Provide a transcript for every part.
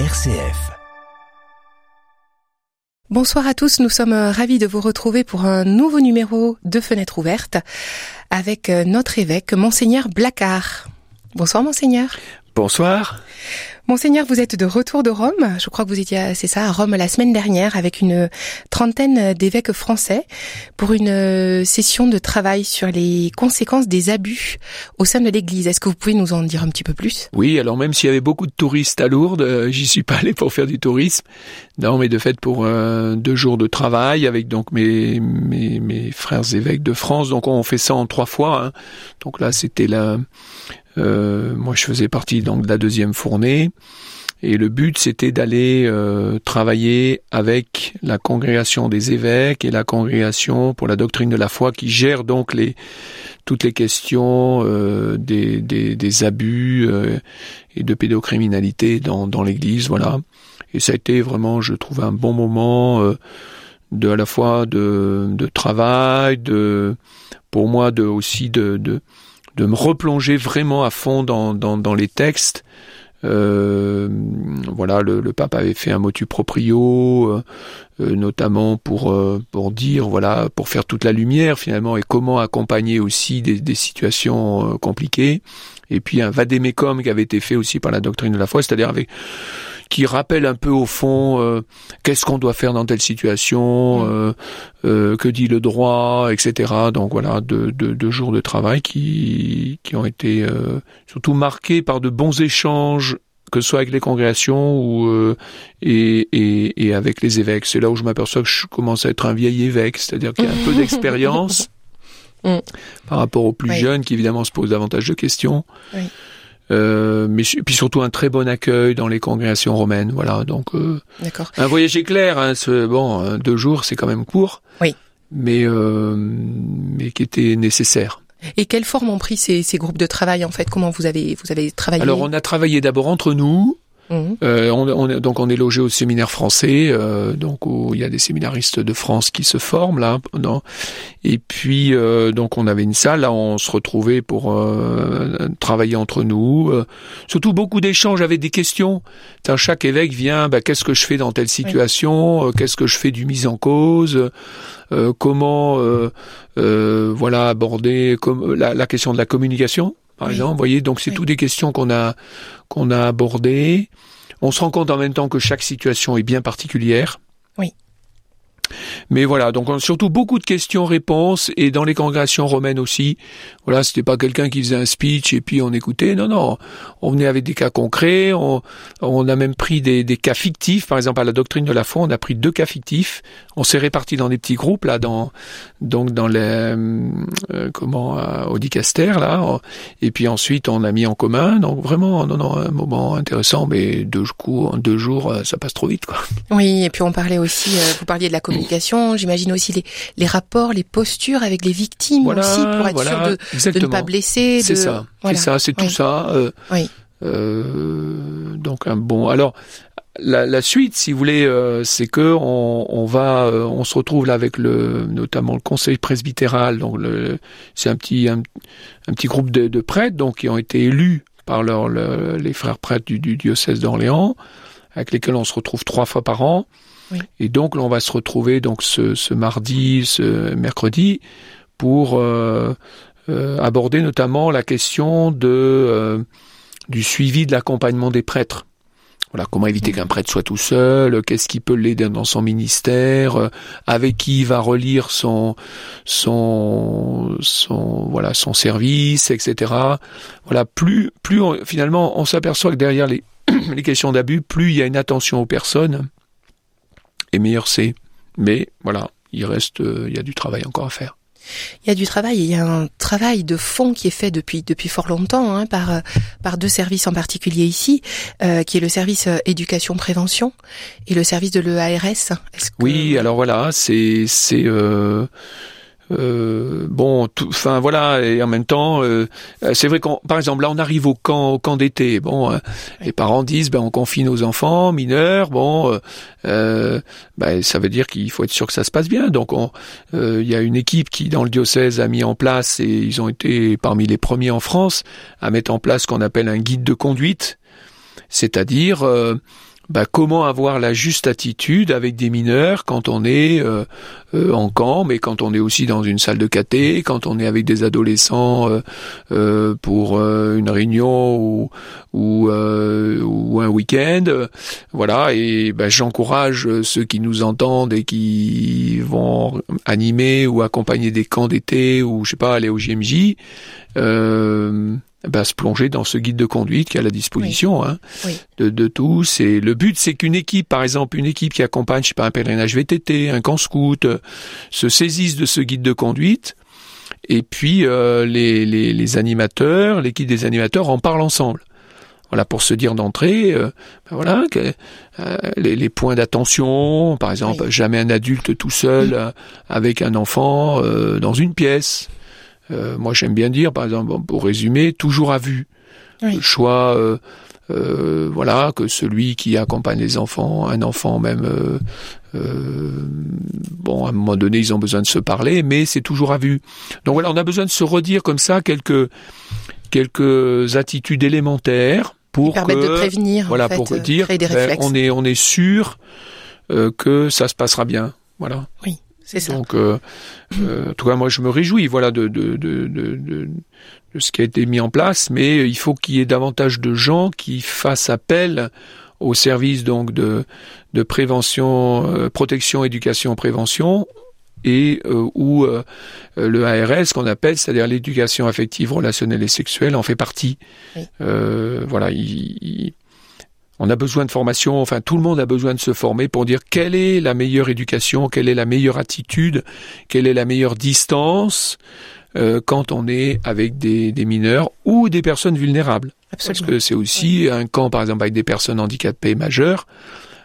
RCF. Bonsoir à tous, nous sommes ravis de vous retrouver pour un nouveau numéro de Fenêtre ouverte avec notre évêque, Monseigneur Blacard. Bonsoir Monseigneur. Bonsoir. Monseigneur, vous êtes de retour de Rome. Je crois que vous étiez, c'est ça, à Rome la semaine dernière avec une trentaine d'évêques français pour une euh, session de travail sur les conséquences des abus au sein de l'Église. Est-ce que vous pouvez nous en dire un petit peu plus? Oui, alors même s'il y avait beaucoup de touristes à Lourdes, euh, j'y suis pas allé pour faire du tourisme. Non, mais de fait pour euh, deux jours de travail avec donc mes, mes, frères évêques de France. Donc on fait ça en trois fois. Hein. Donc là, c'était la moi, je faisais partie donc de la deuxième fournée. Et le but, c'était d'aller euh, travailler avec la congrégation des évêques et la congrégation pour la doctrine de la foi qui gère donc les toutes les questions euh, des, des, des, abus euh, et de pédocriminalité dans, dans l'Église, voilà. Et ça a été vraiment, je trouve, un bon moment euh, de à la fois de, de travail, de pour moi de aussi de, de de me replonger vraiment à fond dans, dans, les textes. Euh, voilà, le, pape avait fait un motu proprio, euh, euh notamment pour pour dire voilà pour faire toute la lumière finalement et comment accompagner aussi des, situations compliquées. Et puis un vadémécum qui avait été fait aussi par la doctrine de la foi, c'est-à-dire avec qui rappelle un peu au fond euh, qu'est-ce qu'on doit faire dans telle situation, mm. euh, euh, que dit le droit, etc. Donc voilà, deux, deux, deux jours de travail qui, qui ont été euh, surtout marqués par de bons échanges que ce soit avec les congrégations ou euh, et, et, et, avec les évêques. C'est là où je m'aperçois que je commence à être un vieil évêque, c'est-à-dire qu'il y a un peu d'expérience mm. par rapport aux plus oui. jeunes qui évidemment se posent davantage de questions. Oui. Euh, mais puis surtout un très bon accueil dans les congrégations romaines. Voilà, donc euh, un voyage éclair. Hein, ce, bon, deux jours, c'est quand même court. Oui. Mais euh, mais qui était nécessaire. Et quelle forme ont pris ces, ces groupes de travail en fait? Comment vous avez vous avez travaillé? Alors on a travaillé d'abord entre nous. Mmh. Euh, on, on, donc on est logé au séminaire français, euh, donc où il y a des séminaristes de France qui se forment là. Et puis euh, donc on avait une salle, là on se retrouvait pour travailler entre nous. Surtout beaucoup d'échanges avec des questions. Chaque évêque vient, bah, qu'est-ce que je fais dans telle situation, oui. qu'est-ce que je fais du mise en cause. comment voilà aborder comme la, la question de la communication par oui. exemple. Vous voyez, donc c'est oui. toutes des questions qu'on a qu'on a abordées. On se rend compte en même temps que chaque situation est bien particulière. Oui. Mais voilà, donc on, surtout beaucoup de questions-réponses et dans les congrégations romaines aussi. Voilà, c'était pas quelqu'un qui faisait un speech et puis on écoutait. Non, non, on venait avec des cas concrets. On, on a même pris des, des, cas fictifs. Par exemple, à la doctrine de la foi, on a pris deux cas fictifs. On s'est répartis dans des petits groupes là, dans donc dans les euh, comment euh, au dicaster là. Et puis ensuite, on a mis en commun. Donc vraiment, non, non, un moment intéressant. Mais deux coups, en deux jours, euh, ça passe trop vite, quoi. Oui, et puis on parlait aussi. vous parliez de la communication, j'imagine aussi les, les rapports, les postures avec les victimes voilà, aussi pour être voilà, sûr de, de, ne pas blesser. C'est ça, voilà. c'est ça, c'est oui. tout ça. Euh, oui. Euh, donc un bon. Alors la, la, suite, si vous voulez, euh, c'est que on, on va, euh, on se retrouve là avec le, notamment le conseil presbytéral. Donc c'est un petit, un, un, petit groupe de, de, prêtres donc qui ont été élus par leur, le, les frères prêtres du, du diocèse d'Orléans, avec lesquels on se retrouve trois fois par an. Oui. Et donc, là, on va se retrouver donc ce, ce mardi, ce mercredi, pour euh, euh, aborder notamment la question de euh, du suivi de l'accompagnement des prêtres. Voilà, comment éviter qu'un prêtre soit tout seul, qu'est-ce qui peut l'aider dans son ministère, euh, avec qui il va relire son son son voilà son service, etc. Voilà, plus plus on, finalement on s'aperçoit que derrière les les questions d'abus, plus il y a une attention aux personnes, et meilleur c'est. Mais voilà, il reste, euh, il y a du travail encore à faire. Il y a du travail, il y a un travail de fond qui est fait depuis depuis fort longtemps hein, par par deux services en particulier ici, euh, qui est le service euh, éducation prévention et le service de l'EARS. Oui, alors voilà, c'est c'est euh, euh, bon, enfin voilà, et en même temps, euh, c'est vrai qu'on, par exemple, là, on arrive au camp, au camp d'été. Bon, euh, les parents disent, ben, on confie nos enfants mineurs. Bon, euh, ben, ça veut dire qu'il faut être sûr que ça se passe bien. Donc, il y a une équipe qui, dans le diocèse, a mis en place, et ils ont été parmi les premiers en France à mettre en place ce qu'on appelle un guide de conduite, c'est-à-dire bah, comment avoir la juste attitude avec des mineurs quand on est euh, euh, en camp, mais quand on est aussi dans une salle de caté, quand on est avec des adolescents euh, pour une réunion ou, ou, ou un week-end. Voilà, et bah, j'encourage ceux qui nous entendent et qui vont animer ou accompagner des camps d'été ou je sais pas aller au JMJ. Euh, bah, se plonger dans ce guide de conduite qui est à la disposition hein, De, de, tous. Et le but, c'est qu'une équipe, par exemple, une équipe qui accompagne, je sais pas, un pèlerinage VTT, un camp scout, euh, se saisisse de ce guide de conduite. Et puis euh, les, les, les, animateurs, l'équipe des animateurs en parlent ensemble. Voilà pour se dire d'entrée, euh, ben voilà que, les, les, points d'attention, par exemple, jamais un adulte tout seul avec un enfant dans une pièce. Euh, moi, j'aime bien dire, par exemple, pour résumer, toujours à vue. Le choix, euh, euh, voilà, que celui qui accompagne les enfants, un enfant même, bon, à un moment donné, ils ont besoin de se parler, mais c'est toujours à vue. Donc voilà, on a besoin de se redire comme ça quelques quelques attitudes élémentaires pour permettre de prévenir, voilà, pour dire, ben, on est on est sûr que ça se passera bien. Voilà. Oui. C'est ça. Donc, euh, euh, en tout cas, moi, je me réjouis, voilà, de, de, de, de, de ce qui a été mis en place, mais il faut qu'il y ait davantage de gens qui fassent appel au service donc de, de prévention, euh, protection, éducation, prévention, et euh, où euh, le ARS, qu'on appelle, c'est-à-dire l'éducation affective, relationnelle et sexuelle, en fait partie. voilà, il, il on a besoin de formation, enfin tout le monde a besoin de se former pour dire quelle est la meilleure éducation, quelle est la meilleure attitude, quelle est la meilleure distance euh, quand on est avec des, mineurs ou des personnes vulnérables. Parce que c'est aussi un camp, par exemple, avec des personnes handicapées majeures,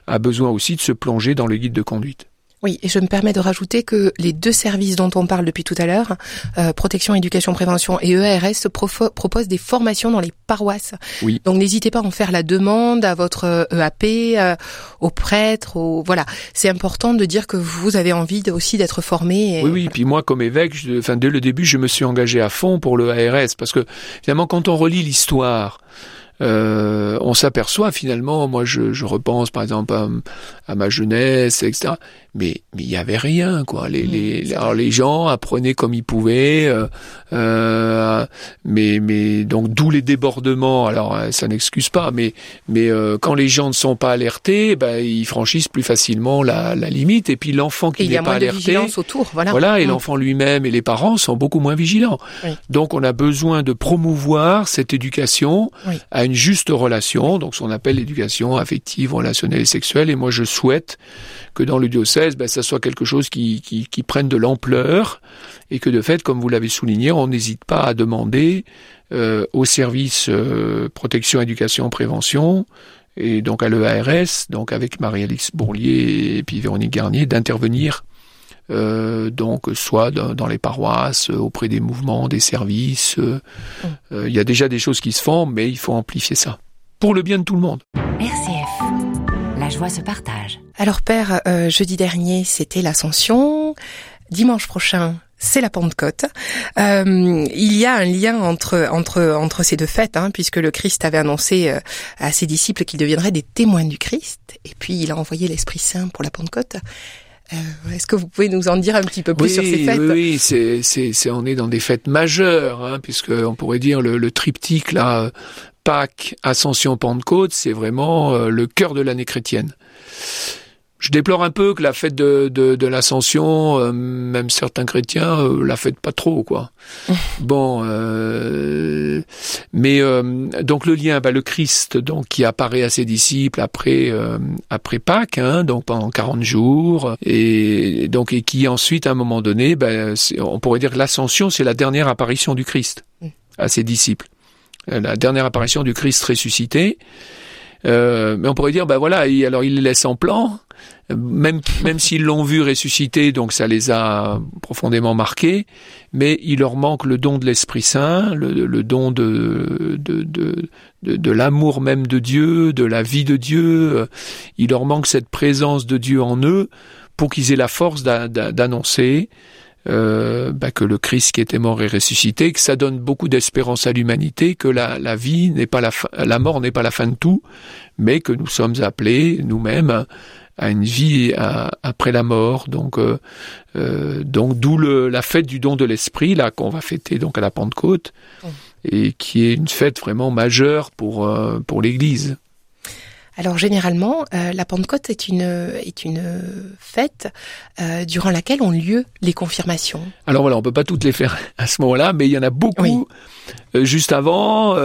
a besoin aussi de se plonger dans le guide de conduite. Oui, et je me permets de rajouter que les deux services dont on parle depuis tout à l'heure, euh, protection, éducation, prévention et EARS, proposent des formations dans les paroisses. Oui. Donc n'hésitez pas à en faire la demande à votre EAP, euh, euh, au prêtre, au voilà. C'est important de dire que vous avez envie aussi d'être formé. Oui, oui. Puis moi, comme évêque, enfin dès le début, je me suis engagé à fond pour le ARS parce que finalement, quand on relit l'histoire euh, on s'aperçoit finalement, moi je, je, repense par exemple à, ma jeunesse, etc. Mais mais il y avait rien quoi. Les, les, alors les gens apprenaient comme ils pouvaient, euh, euh, mais mais donc d'où les débordements. Alors euh, ça n'excuse pas, mais mais euh, quand les gens ne sont pas alertés, ben ils franchissent plus facilement la, la limite. Et puis l'enfant qui n'est pas alerté, autour, voilà. Voilà, et mm. l'enfant lui-même et les parents sont beaucoup moins vigilants. Donc on a besoin de promouvoir cette éducation à une juste relation, donc ce qu'on appelle l'éducation affective, relationnelle et sexuelle. Et moi, je souhaite que dans le diocèse, ben, ça soit quelque chose qui, qui, prenne de l'ampleur et que de fait, comme vous l'avez souligné, on n'hésite pas à demander euh, au service euh, protection, éducation, prévention, et donc à l'EARS, donc avec Marie-Alix Bourlier et puis Véronique Garnier, d'intervenir euh, donc soit dans, les paroisses, auprès des mouvements, des services. Euh, mm. euh, il y a déjà des choses qui se font, mais il faut amplifier ça pour le bien de tout le monde. RCF, la joie se partage. Alors Père, jeudi dernier c'était l'Ascension, dimanche prochain c'est la Pentecôte. Euh, il y a un lien entre entre entre ces deux fêtes, hein, puisque le Christ avait annoncé à ses disciples qu'ils deviendraient des témoins du Christ, et puis il a envoyé l'Esprit Saint pour la Pentecôte. Euh, est-ce que vous pouvez nous en dire un petit peu plus sur ces fêtes Oui, c'est, c'est, c'est, on est dans des fêtes majeures, hein, puisque on pourrait dire le, le triptyque là, Pâques, Ascension, Pentecôte, c'est vraiment euh, le cœur de l'année chrétienne. Je déplore un peu que la fête de, de, de l'Ascension, euh, même certains chrétiens euh, la fêtent pas trop, quoi. bon, euh, mais donc le lien, bah, le Christ, donc qui apparaît à ses disciples après après Pâques, hein, donc pendant 40 jours, et donc et qui ensuite, à un moment donné, bah, on pourrait dire que l'Ascension, c'est la dernière apparition du Christ à ses disciples, la dernière apparition du Christ ressuscité. Mais on pourrait dire, bah voilà, alors il les laisse en plan, même même s'ils l'ont vu ressusciter, donc ça les a profondément marqués, mais il leur manque le don de l'Esprit Saint, le, don de de, de, de, l'amour même de Dieu, de la vie de Dieu. Il leur manque cette présence de Dieu en eux pour qu'ils aient la force d'annoncer euh, bah, que le Christ qui était mort est ressuscité, que ça donne beaucoup d'espérance à l'humanité, que la, la vie n'est pas la fin, la mort n'est pas la fin de tout, mais que nous sommes appelés nous-mêmes à une vie après la mort. Donc, euh, euh, donc d'où la fête du don de l'esprit là qu'on va fêter donc à la Pentecôte et qui est une fête vraiment majeure pour euh, pour l'Église. Alors généralement, euh, la Pentecôte est une est une fête euh, durant laquelle ont lieu les confirmations. Alors voilà, on peut pas toutes les faire à ce moment-là, mais il y en a beaucoup euh, juste avant,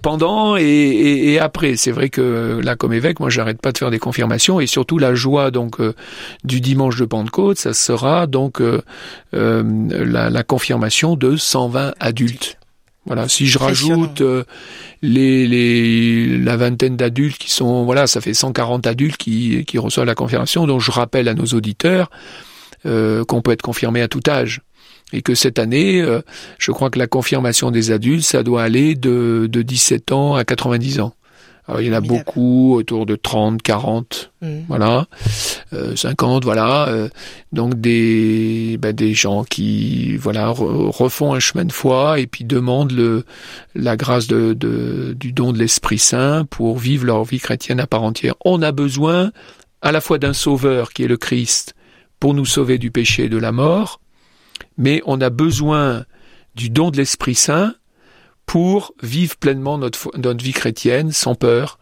pendant et, après. C'est vrai que là, comme évêque, moi, j'arrête pas de faire des confirmations et surtout la joie donc du dimanche de Pentecôte, ça sera donc la, la confirmation de 120 adultes. Voilà, si je rajoute euh, les, les, la vingtaine d'adultes qui sont, voilà, ça fait 140 adultes qui, qui reçoivent la confirmation. Donc je rappelle à nos auditeurs euh, qu'on peut être confirmé à tout âge et que cette année, euh, je crois que la confirmation des adultes, ça doit aller de, de 17 ans à 90 ans. Alors, il y en a beaucoup, autour de 30, 40, mm. voilà, euh, 50, voilà. Euh, donc des, ben, des gens qui, voilà, refont un chemin de foi et puis demandent le, la grâce de, de du don de l'Esprit Saint pour vivre leur vie chrétienne à part entière. On a besoin à la fois d'un sauveur qui est le Christ pour nous sauver du péché et de la mort, mais on a besoin du don de l'Esprit Saint pour vivre pleinement notre, vie chrétienne sans peur.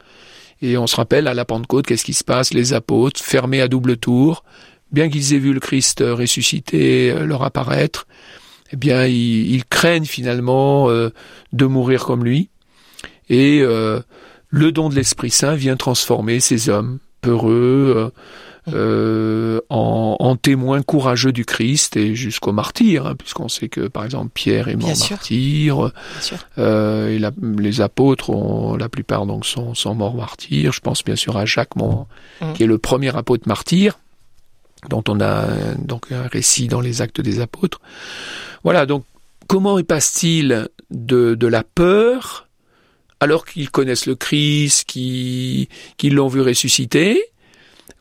Et on se rappelle à la Pentecôte, qu'est-ce qui se passe? Les apôtres, fermés à double tour, bien qu'ils aient vu le Christ ressuscité euh, leur apparaître, eh bien, ils, craignent finalement euh, de mourir comme lui. Et euh, le don de l'Esprit Saint vient transformer ces hommes peureux, euh, en, en, témoin courageux du Christ et jusqu'au martyr, hein, puisqu'on sait que par exemple Pierre est mort martyr, euh, et la, les apôtres, ont, la plupart donc sont, sont morts martyrs. Je pense bien sûr à Jacques, mon, mm. qui est le premier apôtre martyr, dont on a donc un récit dans les Actes des Apôtres. Voilà, donc comment y passe-t-il de, de la peur alors qu'ils connaissent le Christ, qu'ils l'ont vu ressusciter,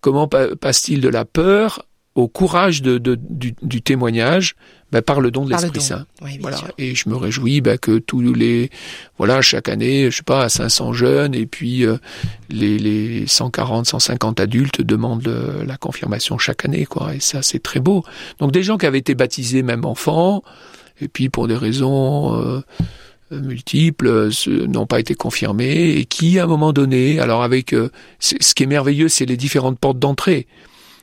Comment passe-t-il de la peur au courage de, du, témoignage? Ben, par le don de l'Esprit Saint. voilà. Et je me réjouis ben, que tous les voilà chaque année, je sais pas, à 500 jeunes et puis euh, les, les 140, 150 adultes demandent la confirmation chaque année, quoi. Et ça, c'est très beau. Donc des gens qui avaient été baptisés même enfants, et puis pour des raisons euh, multiples euh, n'ont pas été confirmés et qui, à un moment donné, alors avec euh, ce qui est merveilleux, c'est les différentes portes d'entrée.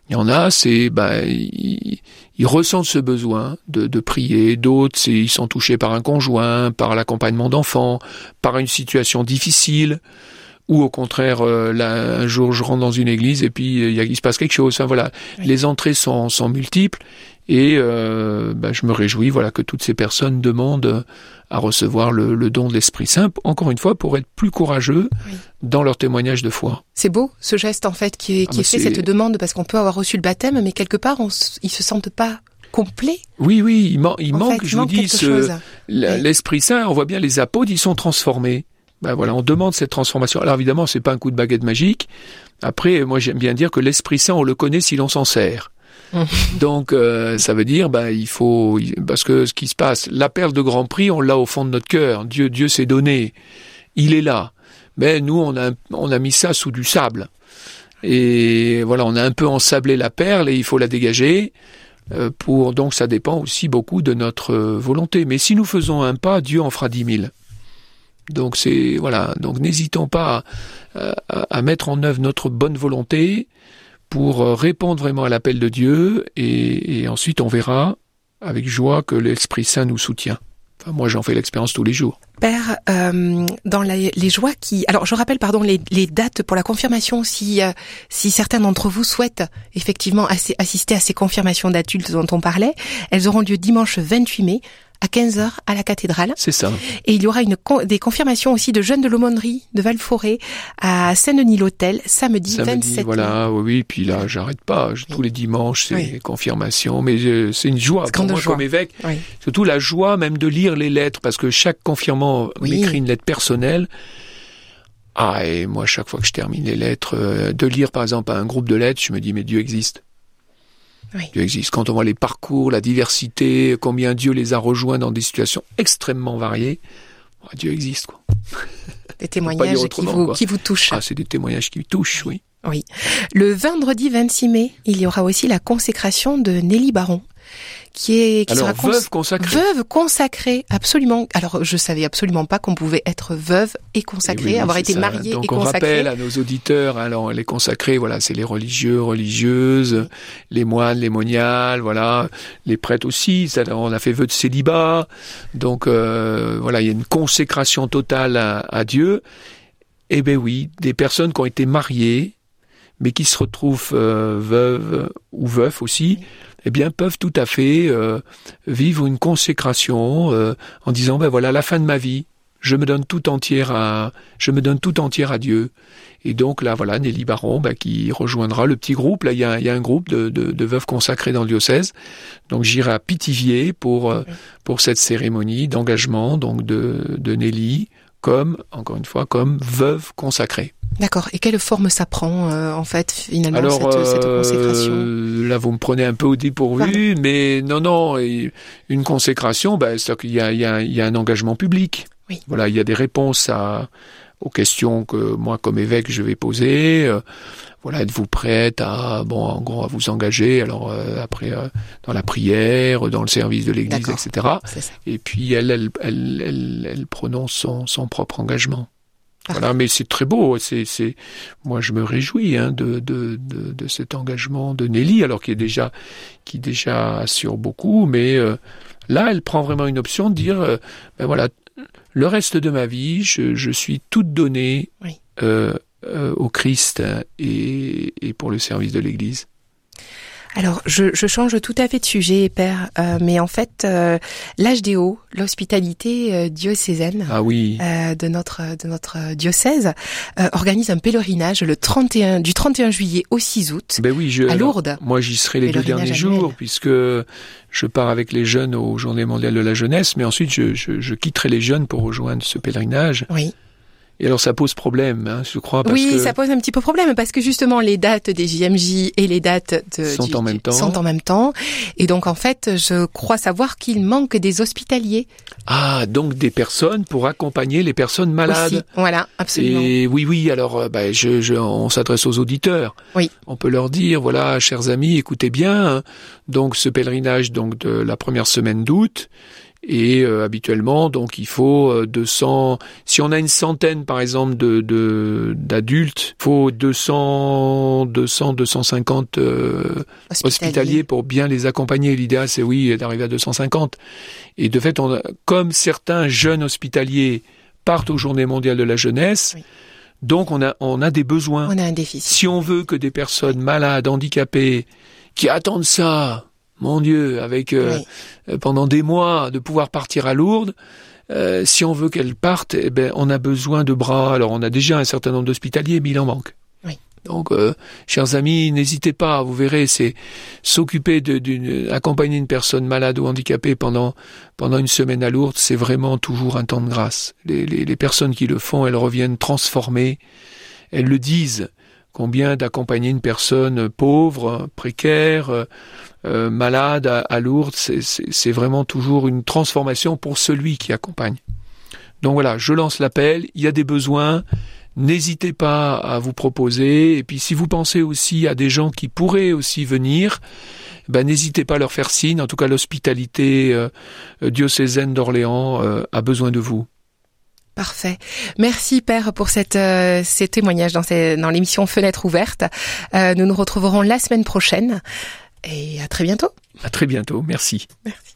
Il y en a, c'est ben, ils, ressentent ce besoin de, de prier. D'autres, c'est ils sont touchés par un conjoint, par l'accompagnement d'enfants, par une situation difficile, ou au contraire, euh, là, un jour je rentre dans une église et puis il, y a, il se passe quelque chose. Enfin voilà, les entrées sont, sont multiples et euh, ben, je me réjouis voilà que toutes ces personnes demandent à recevoir le, don de l'Esprit Saint, encore une fois, pour être plus courageux dans leur témoignage de foi. C'est beau ce geste en fait qui, qui ah, fait cette demande parce qu'on peut avoir reçu le baptême, mais quelque part on, ils se sentent pas complets. Oui, oui, il, il manque, je vous dis, l'Esprit Saint. On voit bien les apôtres, ils sont transformés. Ben voilà, on demande cette transformation. Alors évidemment, c'est pas un coup de baguette magique. Après, moi j'aime bien dire que l'Esprit Saint, on le connaît si l'on s'en sert. Donc euh, ça veut dire bah il faut parce que ce qui se passe, la perle de Grand Prix, on l'a au fond de notre cœur. Dieu Dieu s'est donné, il est là. Mais nous on a on a mis ça sous du sable. Et voilà, on a un peu ensablé la perle et il faut la dégager. Euh, pour donc ça dépend aussi beaucoup de notre volonté. Mais si nous faisons un pas, Dieu en fera dix mille. Donc c'est voilà. Donc n'hésitons pas à, à, mettre en œuvre notre bonne volonté pour euh, répondre vraiment à l'appel de Dieu et, ensuite on verra avec joie que l'Esprit Saint nous soutient. Enfin, moi, j'en fais l'expérience tous les jours. Père, euh, dans les, joies qui... Alors, je rappelle, pardon, les, dates pour la confirmation, si, euh, si certains d'entre vous souhaitent effectivement assister à ces confirmations d'adultes dont on parlait, elles auront lieu dimanche 28 mai à 15h à la cathédrale. C'est ça. Et il y aura une des confirmations aussi de jeunes de l'aumônerie de Valforêt à Saint-Denis-l'Hôtel samedi, samedi 27 voilà, oui, puis là, j'arrête pas. Tous les dimanches, c'est confirmation. Mais euh, c'est une joie pour moi comme évêque. Surtout la joie même de lire les lettres, parce que chaque confirmant m'écrit une lettre personnelle. Ah, et moi, chaque fois que je termine les lettres, euh, de lire par exemple un groupe de lettres, je me dis, mais Dieu existe. Dieu existe. Quand on voit les parcours, la diversité, combien Dieu les a rejoints dans des situations extrêmement variées, Dieu existe. Quoi. Des témoignages qui vous, qui vous touchent. Ah, c'est des témoignages qui touchent, oui. Oui. Le vendredi 26 mai, il y aura aussi la consécration de Nelly Baron qui est qui Alors, sera veuve consacrée. Veuve consacrée, absolument. Alors je savais absolument pas qu'on pouvait être veuve et consacrée, oui, avoir été ça. mariée Donc et on consacrée. rappelle à nos auditeurs, alors les consacrés, voilà, c'est les religieux, religieuses, les moines, les moniales, voilà, les prêtres aussi. Ça, on a fait vœu de célibat, donc euh, voilà, il y a une consécration totale à, à Dieu. Eh ben oui, des personnes qui ont été mariées, mais qui se retrouvent euh, veuves ou veufs aussi, eh bien peuvent tout à fait euh, vivre une consécration euh, en disant ben voilà la fin de ma vie, je me donne tout entière à je me donne tout entière à Dieu. Et donc là voilà Nelly Baron ben, qui rejoindra le petit groupe. Là il y a, il y a un groupe de, de, de, veuves consacrées dans le diocèse. Donc j'irai à Pithiviers pour euh, pour cette cérémonie d'engagement donc de, de Nelly comme encore une fois comme veuve consacrée. D'accord. Et quelle forme ça prend euh, en fait finalement Alors, cette, cette euh, consécration? là, vous me prenez un peu au dépourvu, mais non, non, une consécration, ben, c'est qu'il y y, y a un engagement public. Oui. Voilà, il y a des réponses à, aux questions que moi, comme évêque, je vais poser. Euh, voilà, êtes-vous prête à, bon, en gros, à vous engager Alors euh, après, euh, dans la prière, dans le service de l'Église, etc. Et puis elle, elle, elle, elle, elle prononce son, son propre engagement. Voilà, mais c'est très beau. C'est, c'est, moi, je me réjouis hein, de, de, de, de cet engagement de Nelly, alors qui est déjà, qui déjà assure beaucoup, mais euh, là, elle prend vraiment une option de dire, euh, ben voilà, le reste de ma vie, je, je suis toute donnée Oui. euh, euh, au Christ et, et pour le service de l'Église. Alors, je, je change tout à fait de sujet, Père, euh, mais en fait, euh, l'HDO, l'hospitalité euh, diocésaine Ah oui. euh, de notre de notre diocèse, euh, organise un pèlerinage le 31 du 31 juillet au 6 août Ben oui, je, à alors, Lourdes. Moi, j'y serai les deux derniers annuel. jours, puisque je pars avec les jeunes aux Journées mondiales de la jeunesse, mais ensuite je, je, je quitterai les jeunes pour rejoindre ce pèlerinage. Oui. Et alors ça pose problème, hein, je crois, parce oui, que ça pose un petit peu problème parce que justement les dates des JMJ et les dates de, Sont du- en même temps. sont en même temps. Et donc en fait, je crois savoir qu'il manque des hospitaliers ah donc des personnes pour accompagner les personnes malades. aussi. Voilà, absolument. Et oui, oui. Alors, euh, ben, je, je, on s'adresse aux auditeurs. Oui. On peut leur dire, voilà, chers amis, écoutez bien. hein, donc, ce pèlerinage, donc de la première semaine d'août. Et euh, habituellement, donc il faut euh, 200. Si on a une centaine, par exemple, de d'adultes, il faut 200, 200, 250 euh, hospitaliers pour bien les accompagner. L'idéal, c'est oui, d'arriver à 250. Et de fait, on a- comme certains jeunes hospitaliers partent aux Journées mondiales de la jeunesse, Oui. donc on a on a des besoins. On a un déficit. Si on veut que des personnes malades, handicapées, qui attendent ça, mon Dieu, avec euh, Oui. euh, pendant des mois, de pouvoir partir à Lourdes, euh, si on veut qu'elles partent, eh ben, on a besoin de bras. Alors, on a déjà un certain nombre d'hospitaliers, mais il en manque. Oui. Donc, euh, chers amis, n'hésitez pas. Vous verrez, c'est s'occuper d'une, accompagner une personne malade ou handicapée pendant pendant une semaine à Lourdes, c'est vraiment toujours un temps de grâce. Les, les, les personnes qui le font, elles reviennent transformées. Elles le disent. Combien d'accompagner une personne pauvre, précaire, euh, euh, malade à, à Lourdes, c'est- vraiment toujours une transformation pour celui qui accompagne. Donc voilà, je lance l'appel, il y a des besoins, n'hésitez pas à vous proposer, et puis si vous pensez aussi à des gens qui pourraient aussi venir, ben n'hésitez pas à leur faire signe, en tout cas l'hospitalité euh, diocésaine d'Orléans a besoin de vous. Parfait. Merci Père pour cette, euh, ces témoignages dans, ces, dans l'émission Fenêtre ouverte. Euh, nous nous retrouverons la semaine prochaine et à très bientôt. À très bientôt, merci. Merci.